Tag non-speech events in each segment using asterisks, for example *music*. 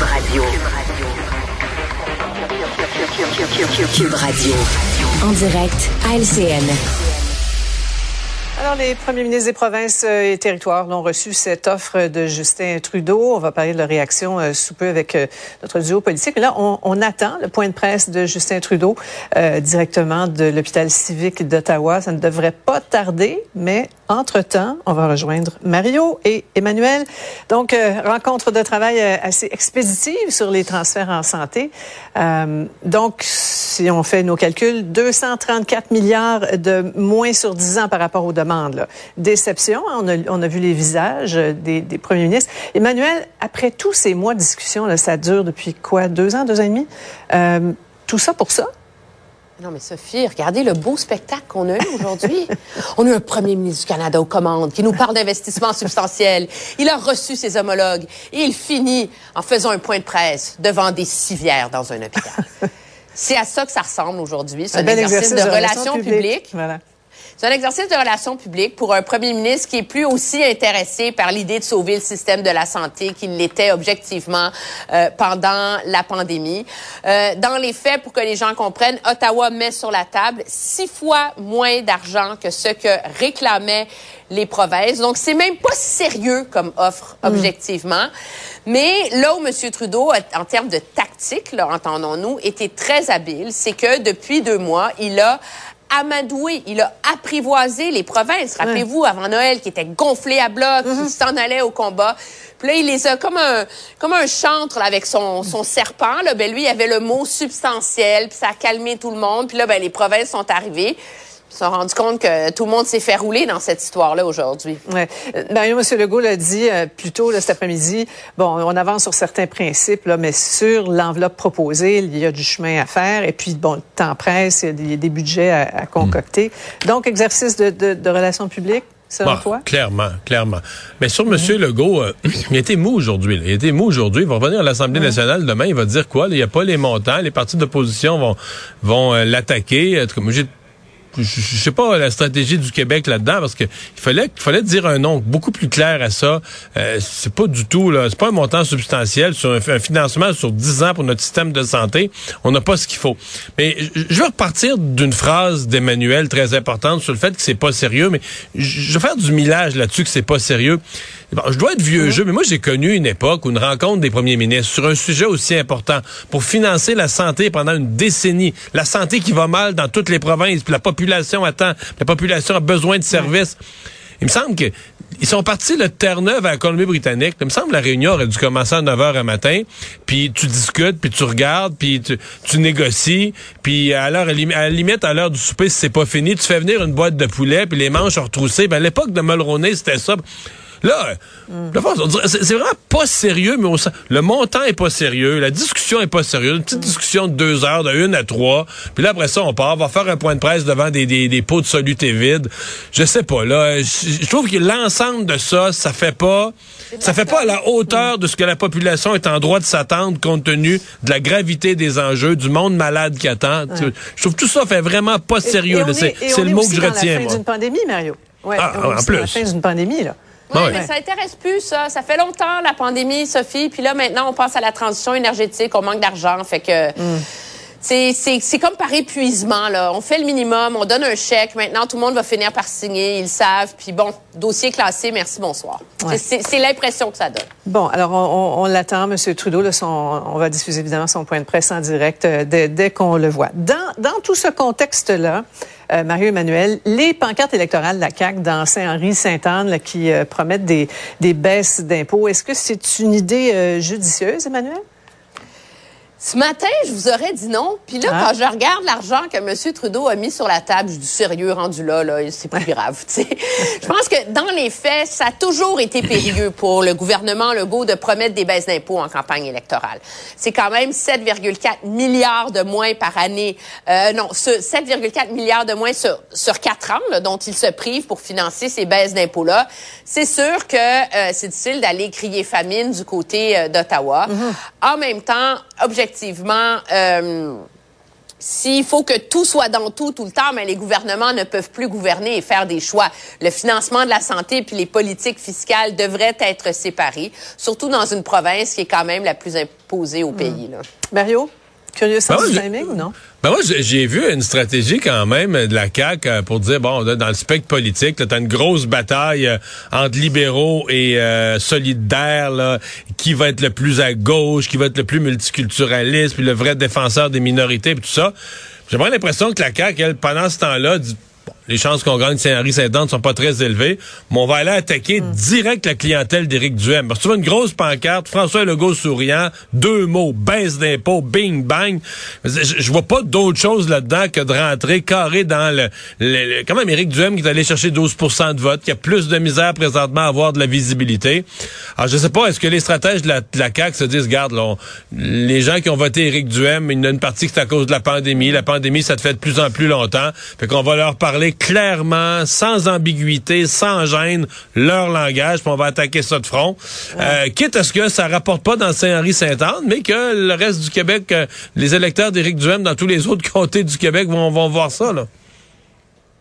Cube Radio. Cube Radio. En direct à LCN. Alors, les premiers ministres des provinces euh, et territoires l'ont reçu cette offre de Justin Trudeau. On va parler de leur réaction euh, sous peu avec euh, notre duo politique. là, on, attend le point de presse de Justin Trudeau directement de l'hôpital civique d'Ottawa. Ça ne devrait pas tarder, mais entre-temps, on va rejoindre Mario et Emmanuel. Donc, rencontre de travail assez expéditive sur les transferts en santé. donc, si on fait nos calculs, 234 milliards de moins sur 10 ans par rapport aux demandes Déception, hein, on a, vu les visages des, premiers ministres. Emmanuel, après tous ces mois de discussion, là, ça dure depuis quoi, deux ans, deux ans et demi? Euh, tout ça pour ça? Non, mais Sophie, regardez le beau spectacle qu'on a eu aujourd'hui. *laughs* On a eu un premier ministre du Canada aux commandes qui nous parle d'investissements substantiels. Il a reçu ses homologues et il finit en faisant un point de presse devant des civières dans un hôpital. *laughs* C'est à ça que ça ressemble aujourd'hui. Un, exercice, de, relations publiques. Voilà. C'est un exercice de relations publiques pour un premier ministre qui est plus aussi intéressé par l'idée de sauver le système de la santé qu'il l'était objectivement euh, pendant la pandémie. Euh, dans les faits, pour que les gens comprennent, Ottawa met sur la table six fois moins d'argent que ce que réclamaient les provinces. Donc, c'est même pas sérieux comme offre, mm. objectivement. Mais là où M. Trudeau, en termes de tactique, entendons-nous, était très habile, c'est que depuis deux mois, il a amadoué, il a apprivoisé les provinces. Rappelez-vous, avant Noël, qui était gonflé à bloc, qui mm-hmm. s'en allait au combat. Puis là, il les a comme un, comme un chantre avec son, son serpent. Là. Ben, lui, il avait le mot substantiel, puis ça a calmé tout le monde. Puis là, ben, les provinces sont arrivées se sont rendus compte que tout le monde s'est fait rouler dans cette histoire-là aujourd'hui. Ouais. Euh, Mario, M. Legault l'a dit euh, plus tôt cet après-midi. Bon, on avance sur certains principes, là, mais sur l'enveloppe proposée, il y a du chemin à faire. Et puis, bon, le temps presse, il y a des, budgets à, concocter. Donc, exercice de, de, relations publiques. Selon toi? Clairement, clairement. Mais sur M. Legault, euh, *clears throat* il été mou aujourd'hui. Il été mou aujourd'hui. Il va revenir à l'Assemblée nationale demain. Il va dire quoi? Il n'y a pas les montants. Les partis d'opposition vont, vont l'attaquer. J'ai je, sais pas la stratégie du Québec là-dedans parce que il fallait il fallait dire un nom beaucoup plus clair à ça. Euh, c'est pas du tout là, c'est pas un montant substantiel sur un, financement sur 10 ans pour notre système de santé. On n'a pas ce qu'il faut. Mais je veux repartir d'une phrase d'Emmanuel très importante sur le fait que c'est pas sérieux. Mais je vais faire du millage là-dessus que c'est pas sérieux. Bon, je dois être vieux jeu, mais moi j'ai connu une époque où une rencontre des premiers ministres sur un sujet aussi important pour financer la santé pendant une décennie, la santé qui va mal dans toutes les provinces, puis la population attend, la population a besoin de services. Il me semble que ils sont partis le Terre-Neuve à la Colombie-Britannique. Il me semble que la réunion aurait dû commencer à 9 h un matin, puis tu discutes, puis tu regardes, puis tu, tu négocies, puis à l'heure à la limite à l'heure du souper si c'est pas fini, tu fais venir une boîte de poulet, puis les manches retroussées. Ben à l'époque de Mulroney, c'était ça. Là, c'est vraiment pas sérieux, mais le montant est pas sérieux, la discussion est pas sérieuse. Une petite discussion de deux heures, de une à trois. Puis là, après ça, on part, on va faire un point de presse devant des, des, pots de soluté vides. Je sais pas, là. Je trouve que l'ensemble de ça, ça fait pas... Ça fait pas à la hauteur de ce que la population est en droit de s'attendre compte tenu de la gravité des enjeux, du monde malade qui attend. Je trouve que tout ça fait vraiment pas sérieux. C'est le mot que je retiens, moi. fin d'une pandémie, Mario. Ouais, ah, en plus. la fin d'une pandémie, là. Oui, mais ça intéresse plus, ça. Ça fait longtemps, la pandémie, Sophie. Puis là, maintenant, on passe à la transition énergétique. On manque d'argent. Fait que... Mm. C'est comme par épuisement. Là. On fait le minimum, on donne un chèque. Maintenant, tout le monde va finir par signer. Ils savent. Puis bon, dossier classé, merci, bonsoir. C'est l'impression que ça donne. Bon, alors on, l'attend, M. Trudeau. Là, son, on va diffuser évidemment son point de presse en direct euh, dès, dès qu'on le voit. Dans, dans tout ce contexte-là, euh, Mario-Emmanuel, les pancartes électorales de la CAQ dans Saint-Henri-Sainte-Anne qui euh, promettent des, des baisses d'impôts, est-ce que c'est une idée judicieuse, Emmanuel? Ce matin, je vous aurais dit non. Puis là, ah. quand je regarde l'argent que M. Trudeau a mis sur la table, je dis sérieux, rendu là, là c'est plus grave. je pense que dans les faits, ça a toujours été périlleux pour le gouvernement Legault de promettre des baisses d'impôts en campagne électorale. C'est quand même 7,4 milliards de moins par année. Euh, non, 7,4 milliards de moins sur, sur 4 ans dont il se prive pour financer ces baisses d'impôts-là. C'est sûr que euh, c'est difficile d'aller crier famine du côté euh, d'Ottawa. Mm-hmm. En même temps, objectivement, euh, s'il faut que tout soit dans tout tout le temps, mais les gouvernements ne peuvent plus gouverner et faire des choix. Le financement de la santé puis les politiques fiscales devraient être séparés, surtout dans une province qui est quand même la plus imposée au pays. Là. Mario, curieux sens Ben du ouais, timing ou non? Ben moi, j'ai j'ai vu une stratégie quand même de la CAQ euh, pour dire, bon, dans le spectre politique, tu as une grosse bataille euh, entre libéraux et euh, solidaires, là, qui va être le plus à gauche, qui va être le plus multiculturaliste, puis le vrai défenseur des minorités, puis tout ça. J'ai vraiment l'impression que la CAQ, elle, pendant ce temps-là, dit, les chances qu'on gagne Saint-Henri-Saint-Anne sont pas très élevées, mais on va aller attaquer direct la clientèle d'Éric Duhem. Parce que tu vois une grosse pancarte, François Legault souriant, deux mots, baisse d'impôts, bing, bang. Je, je vois pas d'autre chose là-dedans que de rentrer carré dans le, le- le- quand même Éric Duhem qui est allé chercher 12% de vote, qui a plus de misère présentement à avoir de la visibilité. Alors, je sais pas, est-ce que les stratèges de la, de la CAQ se disent, regarde, là, on- les gens qui ont voté Éric Duhem, il y en a une partie qui c'est à cause de la pandémie. La pandémie, ça te fait de plus en plus longtemps. Fait qu'on va leur parler clairement, sans ambiguïté, sans gêne, leur langage, puis on va attaquer ça de front. Euh, quitte à ce que ça rapporte pas dans Saint-Henri-Saint-Anne, mais que le reste du Québec, euh, les électeurs d'Éric Duhem dans tous les autres *laughs* comtés du Québec vont, vont voir ça, là.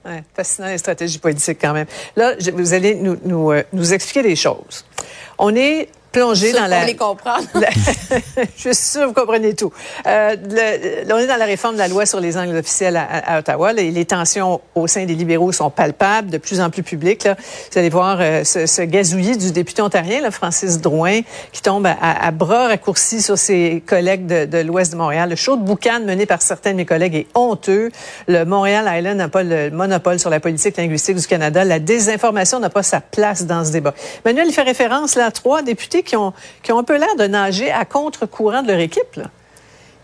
Ouais, fascinant les stratégies politiques quand même. Là, je- vous allez nous, nous, euh, nous expliquer des choses. On est plongé Sûr dans la... les comprend. La- *laughs* je suis sûre que vous comprenez tout. Euh, le- on est dans la réforme de la loi sur les angles officiels à, à- à Ottawa. Les, les tensions au sein des libéraux sont palpables, de plus en plus publiques. Là. Vous allez voir euh, ce, ce gazouillis du député ontarien, là, Francis Drouin, qui tombe à, à bras raccourcis sur ses collègues de, de l'Ouest de Montréal. Le show de boucan mené par certains de mes collègues est honteux. Le Montréal Island n'a pas le monopole sur la politique linguistique du Canada. La désinformation n'a pas sa place dans ce débat. Manuel, il fait référence là, à trois députés qui ont, qui ont un peu l'air de nager à contre-courant de leur équipe. Là.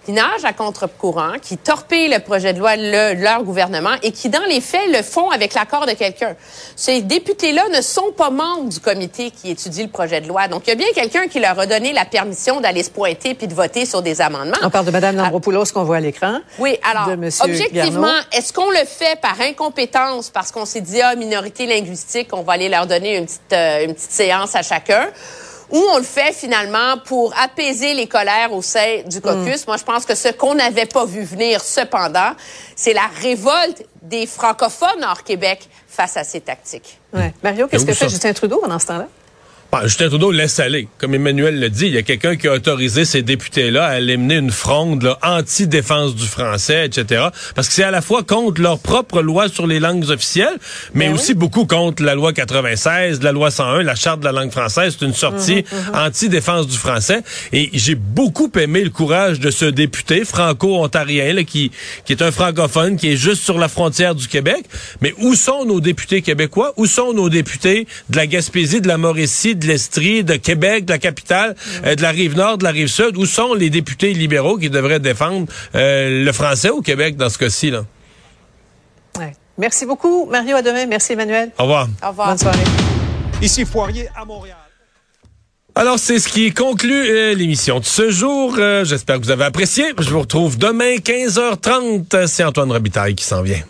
qui nagent à contre-courant, qui torpillent le projet de loi de le- leur gouvernement et qui, dans les faits, le font avec l'accord de quelqu'un. Ces députés-là ne sont pas membres du comité qui étudie le projet de loi. Donc, il y a bien quelqu'un qui leur a donné la permission d'aller se pointer puis de voter sur des amendements. On parle de Mme Lambropoulos qu'on voit à l'écran. Oui, alors, objectivement, est-ce qu'on le fait par incompétence parce qu'on s'est dit, ah, minorité linguistique, on va aller leur donner une petite, euh, une petite séance à chacun? Ou on le fait finalement pour apaiser les colères au sein du caucus. Moi, je pense que ce qu'on n'avait pas vu venir, cependant, c'est la révolte des francophones hors Québec face à ces tactiques. Ouais. Mario, qu'est-ce que fait ça? Justin Trudeau pendant ce temps-là? Bon, Justin Trudeau laisse aller. Comme Emmanuel le dit, il y a quelqu'un qui a autorisé ces députés-là à aller mener une fronde là, anti-défense du français, etc. Parce que c'est à la fois contre leur propre loi sur les langues officielles, mais Ben aussi beaucoup contre la loi 96, la loi 101, la charte de la langue française. C'est une sortie Mhm, anti-défense du français. Et j'ai beaucoup aimé le courage de ce député franco-ontarien là, qui, qui est un francophone, qui est juste sur la frontière du Québec. Mais où sont nos députés québécois? Où sont nos députés de la Gaspésie, de la Mauricie, de l'Estrie, de Québec, de la capitale, euh, de la rive nord, de la rive sud? Où sont les députés libéraux qui devraient défendre euh, le français au Québec dans ce cas-ci? là? Ouais. Merci beaucoup, Mario. À demain. Merci, Emmanuel. Au revoir. Au revoir. Bonne soirée. Ici Foirier à Montréal. Alors, c'est ce qui conclut euh, l'émission de ce jour. Euh, J'espère que vous avez apprécié. Je vous retrouve demain, 15h30. C'est Antoine Robitaille qui s'en vient.